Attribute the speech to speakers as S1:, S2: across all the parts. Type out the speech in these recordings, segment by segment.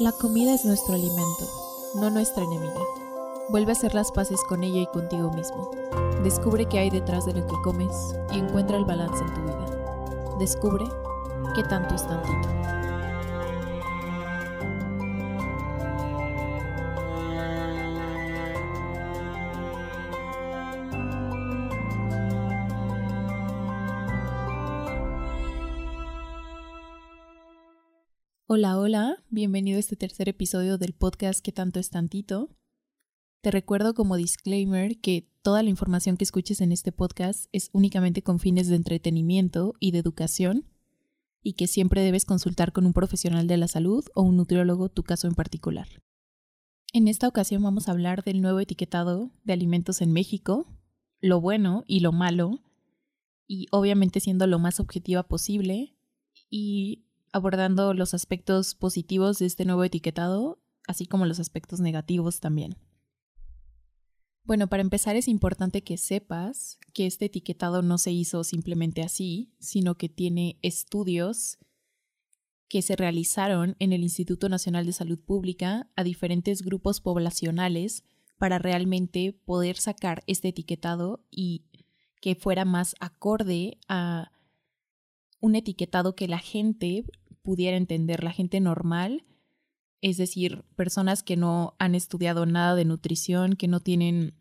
S1: La comida es nuestro alimento, no nuestra enemiga. Vuelve a hacer las paces con ella y contigo mismo. Descubre qué hay detrás de lo que comes y encuentra el balance en tu vida. Descubre qué tanto es tantito. Hola, hola, bienvenido a este tercer episodio del podcast que tanto es tantito. Te recuerdo como disclaimer que toda la información que escuches en este podcast es únicamente con fines de entretenimiento y de educación y que siempre debes consultar con un profesional de la salud o un nutriólogo tu caso en particular. En esta ocasión vamos a hablar del nuevo etiquetado de alimentos en México, lo bueno y lo malo, y obviamente siendo lo más objetiva posible, y abordando los aspectos positivos de este nuevo etiquetado, así como los aspectos negativos también. Bueno, para empezar es importante que sepas que este etiquetado no se hizo simplemente así, sino que tiene estudios que se realizaron en el Instituto Nacional de Salud Pública a diferentes grupos poblacionales para realmente poder sacar este etiquetado y que fuera más acorde a un etiquetado que la gente pudiera entender la gente normal, es decir, personas que no han estudiado nada de nutrición, que no tienen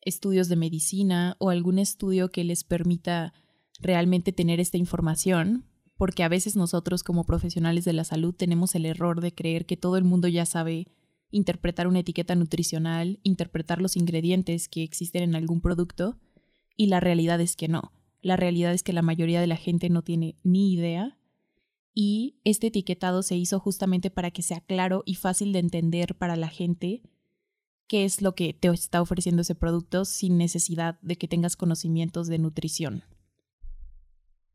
S1: estudios de medicina o algún estudio que les permita realmente tener esta información, porque a veces nosotros como profesionales de la salud tenemos el error de creer que todo el mundo ya sabe interpretar una etiqueta nutricional, interpretar los ingredientes que existen en algún producto, y la realidad es que no. La realidad es que la mayoría de la gente no tiene ni idea y este etiquetado se hizo justamente para que sea claro y fácil de entender para la gente qué es lo que te está ofreciendo ese producto sin necesidad de que tengas conocimientos de nutrición.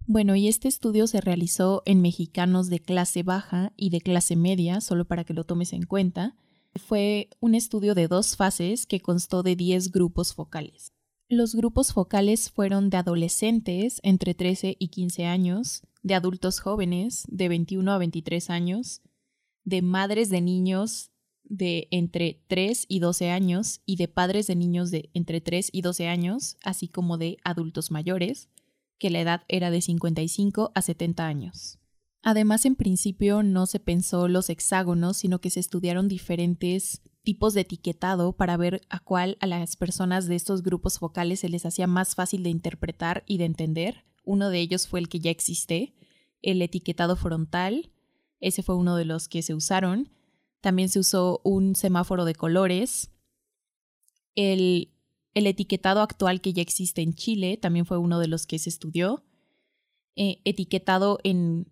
S1: Bueno, y este estudio se realizó en mexicanos de clase baja y de clase media, solo para que lo tomes en cuenta. Fue un estudio de dos fases que constó de 10 grupos focales. Los grupos focales fueron de adolescentes entre 13 y 15 años, de adultos jóvenes de 21 a 23 años, de madres de niños de entre 3 y 12 años y de padres de niños de entre 3 y 12 años, así como de adultos mayores, que la edad era de 55 a 70 años. Además, en principio no se pensó los hexágonos, sino que se estudiaron diferentes tipos de etiquetado para ver a cuál a las personas de estos grupos focales se les hacía más fácil de interpretar y de entender, uno de ellos fue el que ya existe, el etiquetado frontal. Ese fue uno de los que se usaron. También se usó un semáforo de colores. El, el etiquetado actual que ya existe en Chile también fue uno de los que se estudió. Eh, etiquetado en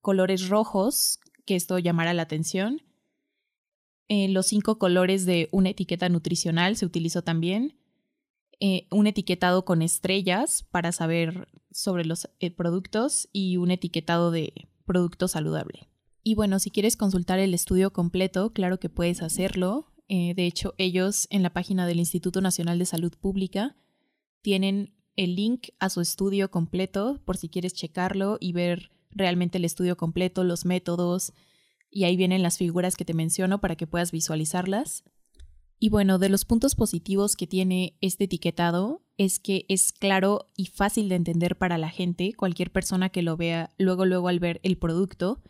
S1: colores rojos, que esto llamará la atención. Eh, los cinco colores de una etiqueta nutricional se utilizó también. Eh, un etiquetado con estrellas para saber sobre los eh, productos y un etiquetado de producto saludable. Y bueno, si quieres consultar el estudio completo, claro que puedes hacerlo. Eh, de hecho, ellos en la página del Instituto Nacional de Salud Pública tienen el link a su estudio completo por si quieres checarlo y ver realmente el estudio completo, los métodos, y ahí vienen las figuras que te menciono para que puedas visualizarlas. Y bueno, de los puntos positivos que tiene este etiquetado es que es claro y fácil de entender para la gente. Cualquier persona que lo vea luego, luego al ver el producto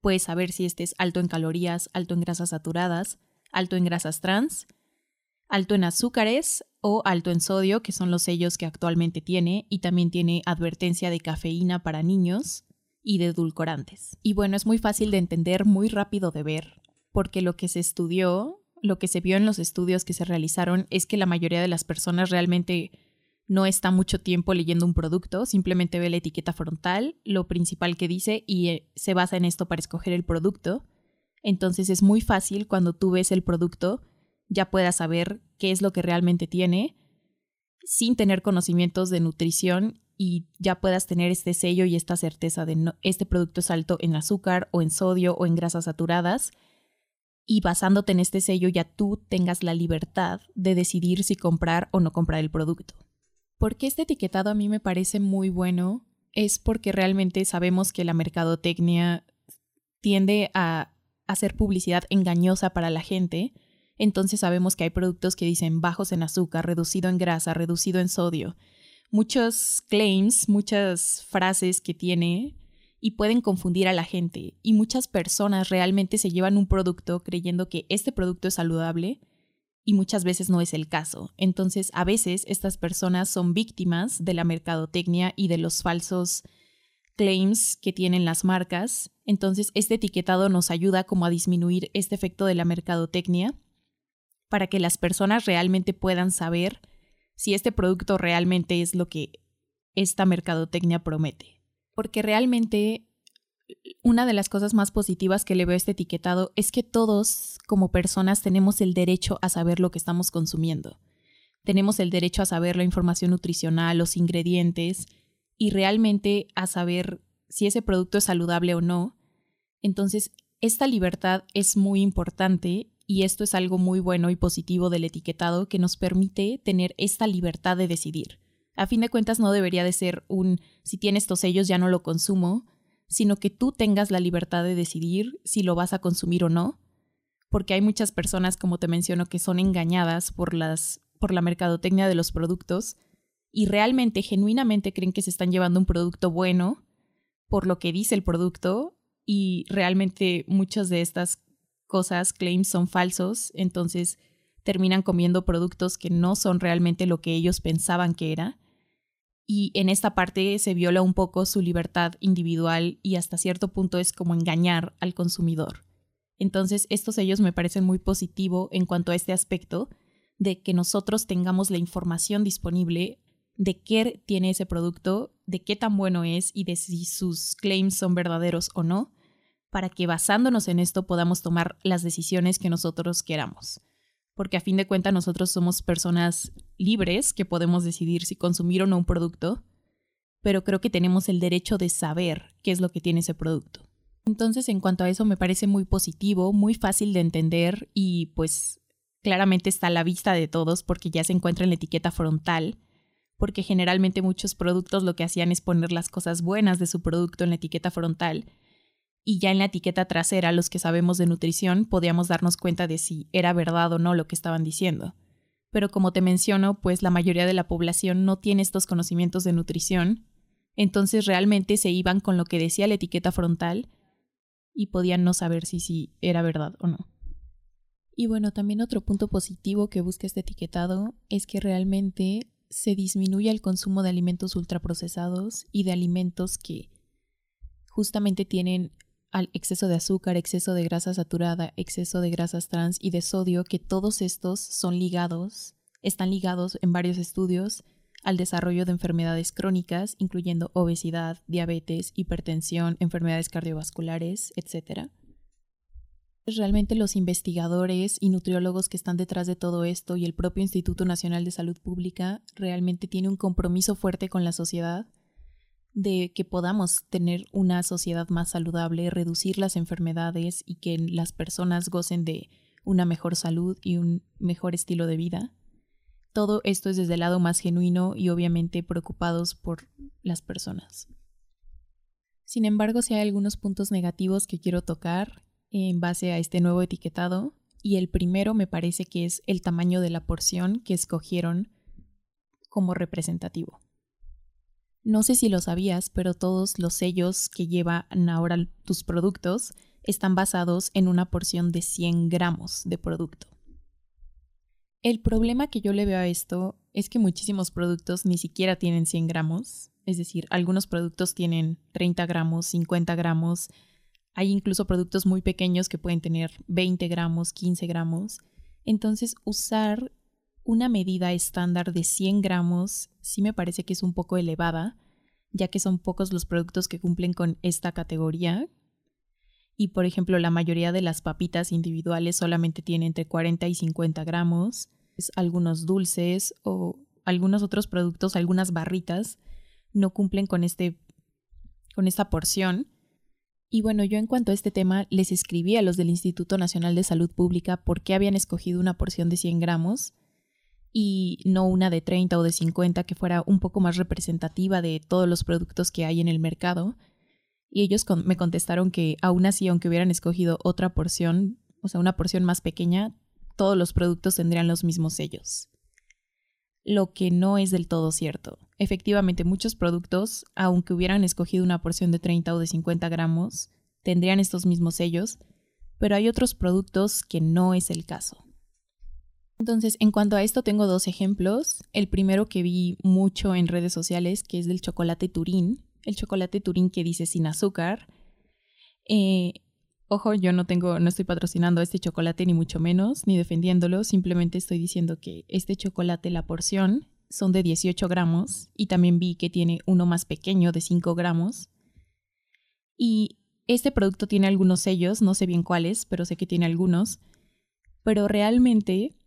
S1: puede saber si este es alto en calorías, alto en grasas saturadas, alto en grasas trans, alto en azúcares o alto en sodio, que son los sellos que actualmente tiene, y también tiene advertencia de cafeína para niños y de edulcorantes. Y bueno, es muy fácil de entender, muy rápido de ver, porque lo que se estudió lo que se vio en los estudios que se realizaron es que la mayoría de las personas realmente no está mucho tiempo leyendo un producto, simplemente ve la etiqueta frontal, lo principal que dice y eh, se basa en esto para escoger el producto. Entonces es muy fácil cuando tú ves el producto ya puedas saber qué es lo que realmente tiene sin tener conocimientos de nutrición y ya puedas tener este sello y esta certeza de no, este producto es alto en azúcar o en sodio o en grasas saturadas y basándote en este sello ya tú tengas la libertad de decidir si comprar o no comprar el producto. Porque este etiquetado a mí me parece muy bueno es porque realmente sabemos que la mercadotecnia tiende a hacer publicidad engañosa para la gente, entonces sabemos que hay productos que dicen bajos en azúcar, reducido en grasa, reducido en sodio. Muchos claims, muchas frases que tiene y pueden confundir a la gente. Y muchas personas realmente se llevan un producto creyendo que este producto es saludable y muchas veces no es el caso. Entonces, a veces estas personas son víctimas de la mercadotecnia y de los falsos claims que tienen las marcas. Entonces, este etiquetado nos ayuda como a disminuir este efecto de la mercadotecnia para que las personas realmente puedan saber si este producto realmente es lo que esta mercadotecnia promete. Porque realmente una de las cosas más positivas que le veo a este etiquetado es que todos como personas tenemos el derecho a saber lo que estamos consumiendo. Tenemos el derecho a saber la información nutricional, los ingredientes, y realmente a saber si ese producto es saludable o no. Entonces, esta libertad es muy importante y esto es algo muy bueno y positivo del etiquetado que nos permite tener esta libertad de decidir. A fin de cuentas no debería de ser un si tiene estos sellos ya no lo consumo, sino que tú tengas la libertad de decidir si lo vas a consumir o no, porque hay muchas personas, como te menciono, que son engañadas por las por la mercadotecnia de los productos y realmente, genuinamente creen que se están llevando un producto bueno por lo que dice el producto y realmente muchas de estas cosas, claims, son falsos, entonces terminan comiendo productos que no son realmente lo que ellos pensaban que era. Y en esta parte se viola un poco su libertad individual y hasta cierto punto es como engañar al consumidor. Entonces, estos sellos me parecen muy positivo en cuanto a este aspecto de que nosotros tengamos la información disponible de qué tiene ese producto, de qué tan bueno es y de si sus claims son verdaderos o no, para que basándonos en esto podamos tomar las decisiones que nosotros queramos. Porque a fin de cuentas nosotros somos personas libres que podemos decidir si consumir o no un producto, pero creo que tenemos el derecho de saber qué es lo que tiene ese producto. Entonces, en cuanto a eso, me parece muy positivo, muy fácil de entender y pues claramente está a la vista de todos porque ya se encuentra en la etiqueta frontal porque generalmente muchos productos lo que hacían es poner las cosas buenas de su producto en la etiqueta frontal y ya en la etiqueta trasera los que sabemos de nutrición podíamos darnos cuenta de si era verdad o no lo que estaban diciendo. Pero como te menciono, pues la mayoría de la población no tiene estos conocimientos de nutrición, entonces realmente se iban con lo que decía la etiqueta frontal y podían no saber si, si era verdad o no. Y bueno, también otro punto positivo que busca este etiquetado es que realmente se disminuye el consumo de alimentos ultraprocesados y de alimentos que justamente tienen al exceso de azúcar, exceso de grasa saturada, exceso de grasas trans y de sodio, que todos estos son ligados, están ligados en varios estudios al desarrollo de enfermedades crónicas, incluyendo obesidad, diabetes, hipertensión, enfermedades cardiovasculares, etc. Realmente los investigadores y nutriólogos que están detrás de todo esto y el propio Instituto Nacional de Salud Pública realmente tiene un compromiso fuerte con la sociedad de que podamos tener una sociedad más saludable, reducir las enfermedades y que las personas gocen de una mejor salud y un mejor estilo de vida. Todo esto es desde el lado más genuino y obviamente preocupados por las personas. Sin embargo, si hay algunos puntos negativos que quiero tocar en base a este nuevo etiquetado y el primero me parece que es el tamaño de la porción que escogieron como representativo. No sé si lo sabías, pero todos los sellos que llevan ahora tus productos están basados en una porción de 100 gramos de producto. El problema que yo le veo a esto es que muchísimos productos ni siquiera tienen 100 gramos, es decir, algunos productos tienen 30 gramos, 50 gramos, hay incluso productos muy pequeños que pueden tener 20 gramos, 15 gramos. Entonces, usar una medida estándar de 100 gramos sí me parece que es un poco elevada, ya que son pocos los productos que cumplen con esta categoría. Y por ejemplo, la mayoría de las papitas individuales solamente tienen entre 40 y 50 gramos. Algunos dulces o algunos otros productos, algunas barritas, no cumplen con, este, con esta porción. Y bueno, yo en cuanto a este tema les escribí a los del Instituto Nacional de Salud Pública por qué habían escogido una porción de 100 gramos y no una de 30 o de 50 que fuera un poco más representativa de todos los productos que hay en el mercado. Y ellos me contestaron que aún así, aunque hubieran escogido otra porción, o sea, una porción más pequeña, todos los productos tendrían los mismos sellos. Lo que no es del todo cierto. Efectivamente, muchos productos, aunque hubieran escogido una porción de 30 o de 50 gramos, tendrían estos mismos sellos, pero hay otros productos que no es el caso. Entonces, en cuanto a esto, tengo dos ejemplos. El primero que vi mucho en redes sociales, que es del chocolate Turín, el chocolate Turín que dice sin azúcar. Eh, ojo, yo no tengo, no estoy patrocinando este chocolate ni mucho menos, ni defendiéndolo, simplemente estoy diciendo que este chocolate, la porción, son de 18 gramos y también vi que tiene uno más pequeño de 5 gramos. Y este producto tiene algunos sellos, no sé bien cuáles, pero sé que tiene algunos. Pero realmente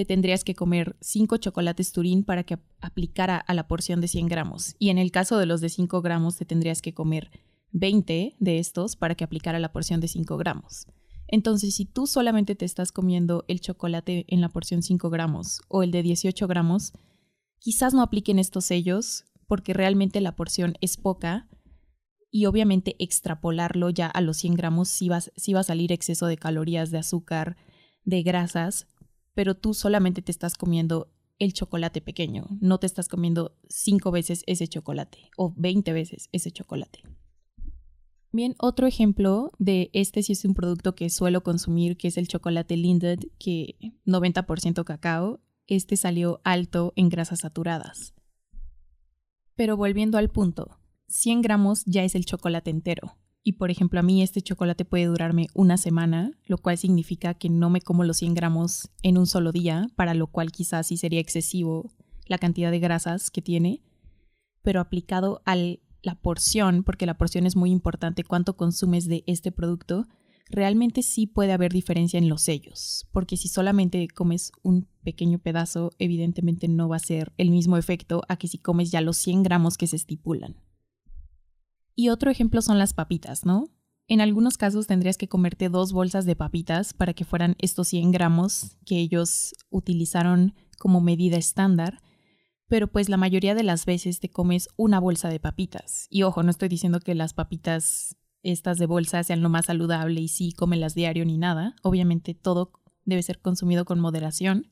S1: te tendrías que comer 5 chocolates Turín para que aplicara a la porción de 100 gramos. Y en el caso de los de 5 gramos, te tendrías que comer 20 de estos para que aplicara la porción de 5 gramos. Entonces, si tú solamente te estás comiendo el chocolate en la porción 5 gramos o el de 18 gramos, quizás no apliquen estos sellos porque realmente la porción es poca y obviamente extrapolarlo ya a los 100 gramos sí va, sí va a salir exceso de calorías, de azúcar, de grasas, pero tú solamente te estás comiendo el chocolate pequeño, no te estás comiendo cinco veces ese chocolate o 20 veces ese chocolate. Bien, otro ejemplo de este sí es un producto que suelo consumir, que es el chocolate Linded, que 90% cacao, este salió alto en grasas saturadas. Pero volviendo al punto, 100 gramos ya es el chocolate entero. Y por ejemplo, a mí este chocolate puede durarme una semana, lo cual significa que no me como los 100 gramos en un solo día, para lo cual quizás sí sería excesivo la cantidad de grasas que tiene, pero aplicado a la porción, porque la porción es muy importante, cuánto consumes de este producto, realmente sí puede haber diferencia en los sellos, porque si solamente comes un pequeño pedazo, evidentemente no va a ser el mismo efecto a que si comes ya los 100 gramos que se estipulan. Y otro ejemplo son las papitas, ¿no? En algunos casos tendrías que comerte dos bolsas de papitas para que fueran estos 100 gramos que ellos utilizaron como medida estándar, pero pues la mayoría de las veces te comes una bolsa de papitas. Y ojo, no estoy diciendo que las papitas estas de bolsa sean lo más saludable y sí cómelas diario ni nada. Obviamente todo debe ser consumido con moderación,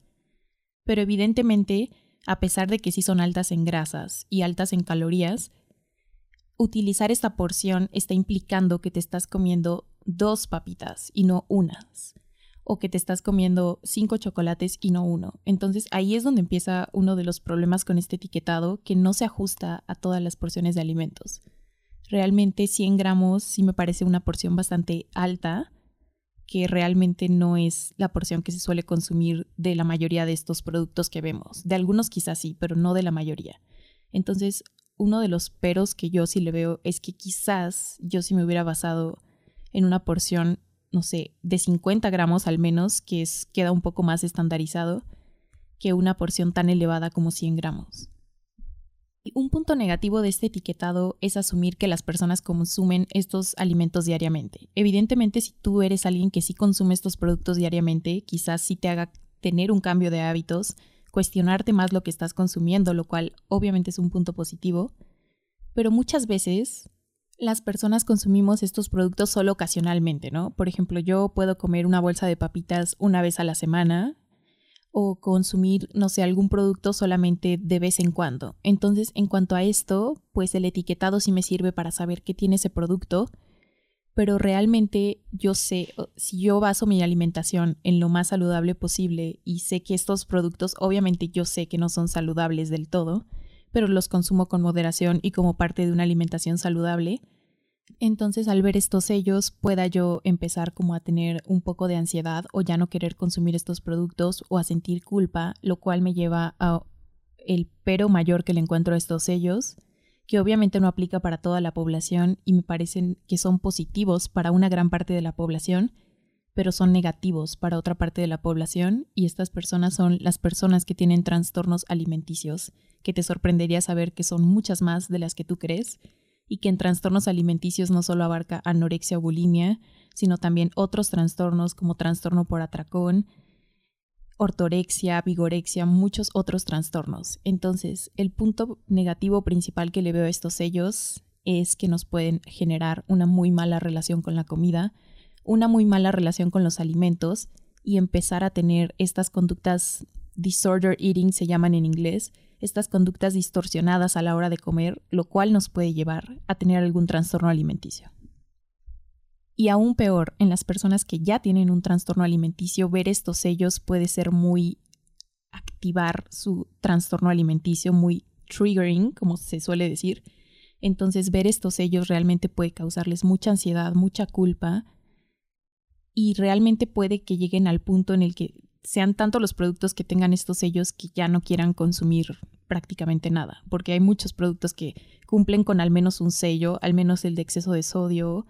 S1: pero evidentemente, a pesar de que sí son altas en grasas y altas en calorías, utilizar esta porción está implicando que te estás comiendo dos papitas y no unas, o que te estás comiendo cinco chocolates y no uno. Entonces ahí es donde empieza uno de los problemas con este etiquetado que no se ajusta a todas las porciones de alimentos. Realmente 100 gramos sí me parece una porción bastante alta, que realmente no es la porción que se suele consumir de la mayoría de estos productos que vemos. De algunos quizás sí, pero no de la mayoría. Entonces, uno de los peros que yo sí le veo es que quizás yo sí me hubiera basado en una porción, no sé, de 50 gramos al menos, que es, queda un poco más estandarizado, que una porción tan elevada como 100 gramos. Un punto negativo de este etiquetado es asumir que las personas consumen estos alimentos diariamente. Evidentemente, si tú eres alguien que sí consume estos productos diariamente, quizás sí te haga tener un cambio de hábitos, cuestionarte más lo que estás consumiendo, lo cual obviamente es un punto positivo, pero muchas veces las personas consumimos estos productos solo ocasionalmente, ¿no? Por ejemplo, yo puedo comer una bolsa de papitas una vez a la semana o consumir, no sé, algún producto solamente de vez en cuando. Entonces, en cuanto a esto, pues el etiquetado sí me sirve para saber qué tiene ese producto pero realmente yo sé, si yo baso mi alimentación en lo más saludable posible y sé que estos productos, obviamente yo sé que no son saludables del todo, pero los consumo con moderación y como parte de una alimentación saludable, entonces al ver estos sellos pueda yo empezar como a tener un poco de ansiedad o ya no querer consumir estos productos o a sentir culpa, lo cual me lleva a el pero mayor que le encuentro a estos sellos que obviamente no aplica para toda la población y me parecen que son positivos para una gran parte de la población, pero son negativos para otra parte de la población y estas personas son las personas que tienen trastornos alimenticios, que te sorprendería saber que son muchas más de las que tú crees y que en trastornos alimenticios no solo abarca anorexia o bulimia, sino también otros trastornos como trastorno por atracón, ortorexia, vigorexia, muchos otros trastornos. Entonces, el punto negativo principal que le veo a estos sellos es que nos pueden generar una muy mala relación con la comida, una muy mala relación con los alimentos y empezar a tener estas conductas disorder eating se llaman en inglés, estas conductas distorsionadas a la hora de comer, lo cual nos puede llevar a tener algún trastorno alimenticio. Y aún peor, en las personas que ya tienen un trastorno alimenticio, ver estos sellos puede ser muy activar su trastorno alimenticio, muy triggering, como se suele decir. Entonces ver estos sellos realmente puede causarles mucha ansiedad, mucha culpa y realmente puede que lleguen al punto en el que sean tanto los productos que tengan estos sellos que ya no quieran consumir prácticamente nada, porque hay muchos productos que cumplen con al menos un sello, al menos el de exceso de sodio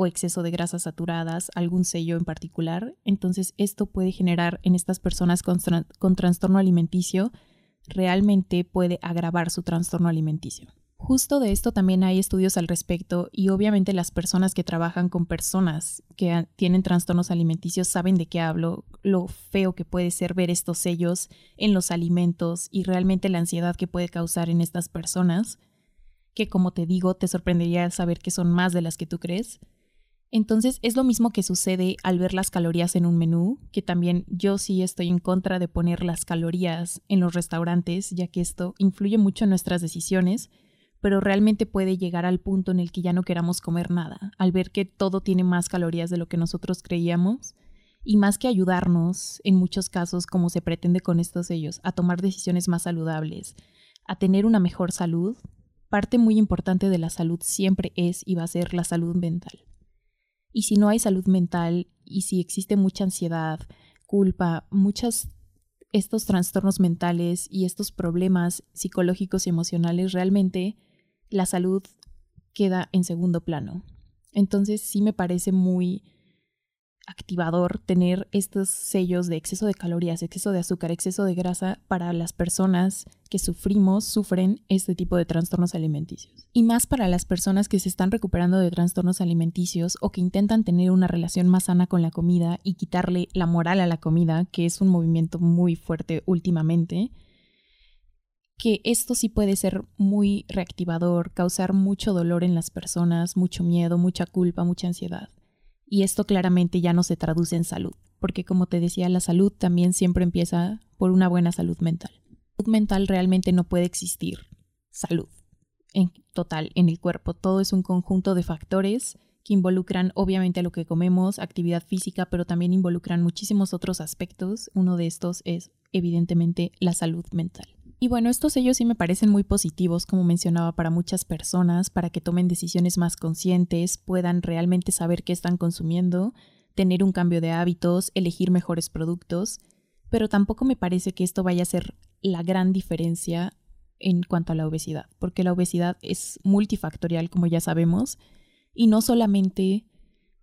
S1: o exceso de grasas saturadas, algún sello en particular. Entonces esto puede generar en estas personas con, con trastorno alimenticio, realmente puede agravar su trastorno alimenticio. Justo de esto también hay estudios al respecto y obviamente las personas que trabajan con personas que tienen trastornos alimenticios saben de qué hablo, lo feo que puede ser ver estos sellos en los alimentos y realmente la ansiedad que puede causar en estas personas, que como te digo, te sorprendería saber que son más de las que tú crees. Entonces es lo mismo que sucede al ver las calorías en un menú, que también yo sí estoy en contra de poner las calorías en los restaurantes, ya que esto influye mucho en nuestras decisiones pero realmente puede llegar al punto en el que ya no queramos comer nada, al ver que todo tiene más calorías de lo que nosotros creíamos, y más que ayudarnos, en muchos casos, como se pretende con estos sellos, a tomar decisiones más saludables, a tener una mejor salud, parte muy importante de la salud siempre es y va a ser la salud mental. Y si no hay salud mental, y si existe mucha ansiedad, culpa, muchos estos trastornos mentales y estos problemas psicológicos y emocionales realmente la salud queda en segundo plano. Entonces sí me parece muy activador tener estos sellos de exceso de calorías, exceso de azúcar, exceso de grasa para las personas que sufrimos, sufren este tipo de trastornos alimenticios. Y más para las personas que se están recuperando de trastornos alimenticios o que intentan tener una relación más sana con la comida y quitarle la moral a la comida, que es un movimiento muy fuerte últimamente que esto sí puede ser muy reactivador, causar mucho dolor en las personas, mucho miedo, mucha culpa, mucha ansiedad. Y esto claramente ya no se traduce en salud, porque como te decía, la salud también siempre empieza por una buena salud mental. Salud mental realmente no puede existir salud en total en el cuerpo. Todo es un conjunto de factores que involucran obviamente a lo que comemos, actividad física, pero también involucran muchísimos otros aspectos. Uno de estos es evidentemente la salud mental. Y bueno, estos sellos sí me parecen muy positivos, como mencionaba, para muchas personas, para que tomen decisiones más conscientes, puedan realmente saber qué están consumiendo, tener un cambio de hábitos, elegir mejores productos, pero tampoco me parece que esto vaya a ser la gran diferencia en cuanto a la obesidad, porque la obesidad es multifactorial, como ya sabemos, y no solamente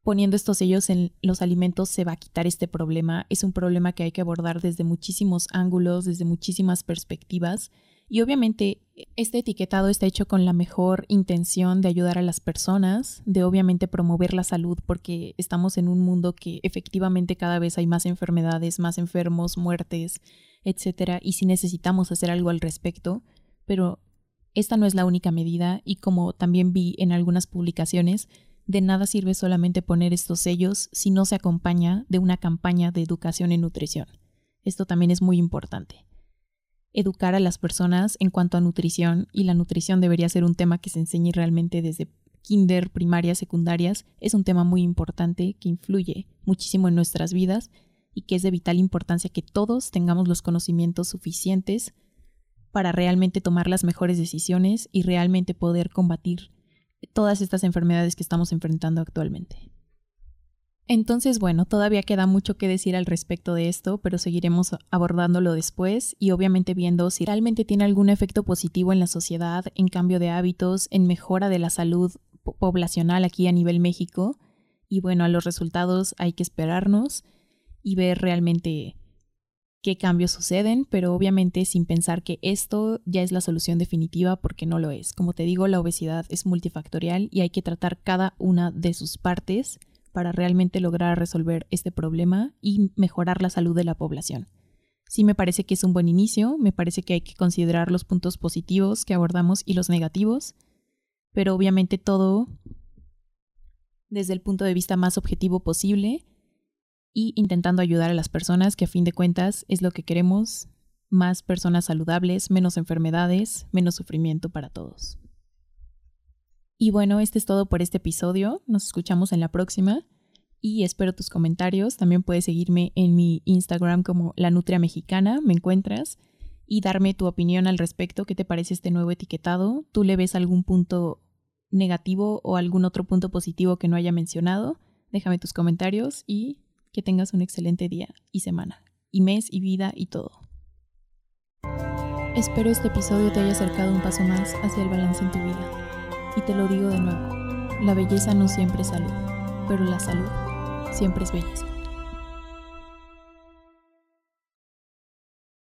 S1: poniendo estos sellos en los alimentos se va a quitar este problema. Es un problema que hay que abordar desde muchísimos ángulos, desde muchísimas perspectivas. Y obviamente este etiquetado está hecho con la mejor intención de ayudar a las personas, de obviamente promover la salud, porque estamos en un mundo que efectivamente cada vez hay más enfermedades, más enfermos, muertes, etc. Y si necesitamos hacer algo al respecto, pero esta no es la única medida y como también vi en algunas publicaciones, de nada sirve solamente poner estos sellos si no se acompaña de una campaña de educación en nutrición. Esto también es muy importante. Educar a las personas en cuanto a nutrición, y la nutrición debería ser un tema que se enseñe realmente desde kinder, primarias, secundarias, es un tema muy importante que influye muchísimo en nuestras vidas y que es de vital importancia que todos tengamos los conocimientos suficientes para realmente tomar las mejores decisiones y realmente poder combatir todas estas enfermedades que estamos enfrentando actualmente. Entonces, bueno, todavía queda mucho que decir al respecto de esto, pero seguiremos abordándolo después y obviamente viendo si realmente tiene algún efecto positivo en la sociedad, en cambio de hábitos, en mejora de la salud poblacional aquí a nivel México. Y bueno, a los resultados hay que esperarnos y ver realmente qué cambios suceden, pero obviamente sin pensar que esto ya es la solución definitiva porque no lo es. Como te digo, la obesidad es multifactorial y hay que tratar cada una de sus partes para realmente lograr resolver este problema y mejorar la salud de la población. Sí me parece que es un buen inicio, me parece que hay que considerar los puntos positivos que abordamos y los negativos, pero obviamente todo desde el punto de vista más objetivo posible y intentando ayudar a las personas, que a fin de cuentas es lo que queremos, más personas saludables, menos enfermedades, menos sufrimiento para todos. Y bueno, este es todo por este episodio, nos escuchamos en la próxima y espero tus comentarios, también puedes seguirme en mi Instagram como la Nutria Mexicana, me encuentras, y darme tu opinión al respecto, qué te parece este nuevo etiquetado, tú le ves algún punto negativo o algún otro punto positivo que no haya mencionado, déjame tus comentarios y que tengas un excelente día y semana, y mes y vida y todo. Espero este episodio te haya acercado un paso más hacia el balance en tu vida. Y te lo digo de nuevo, la belleza no siempre es salud, pero la salud siempre es belleza.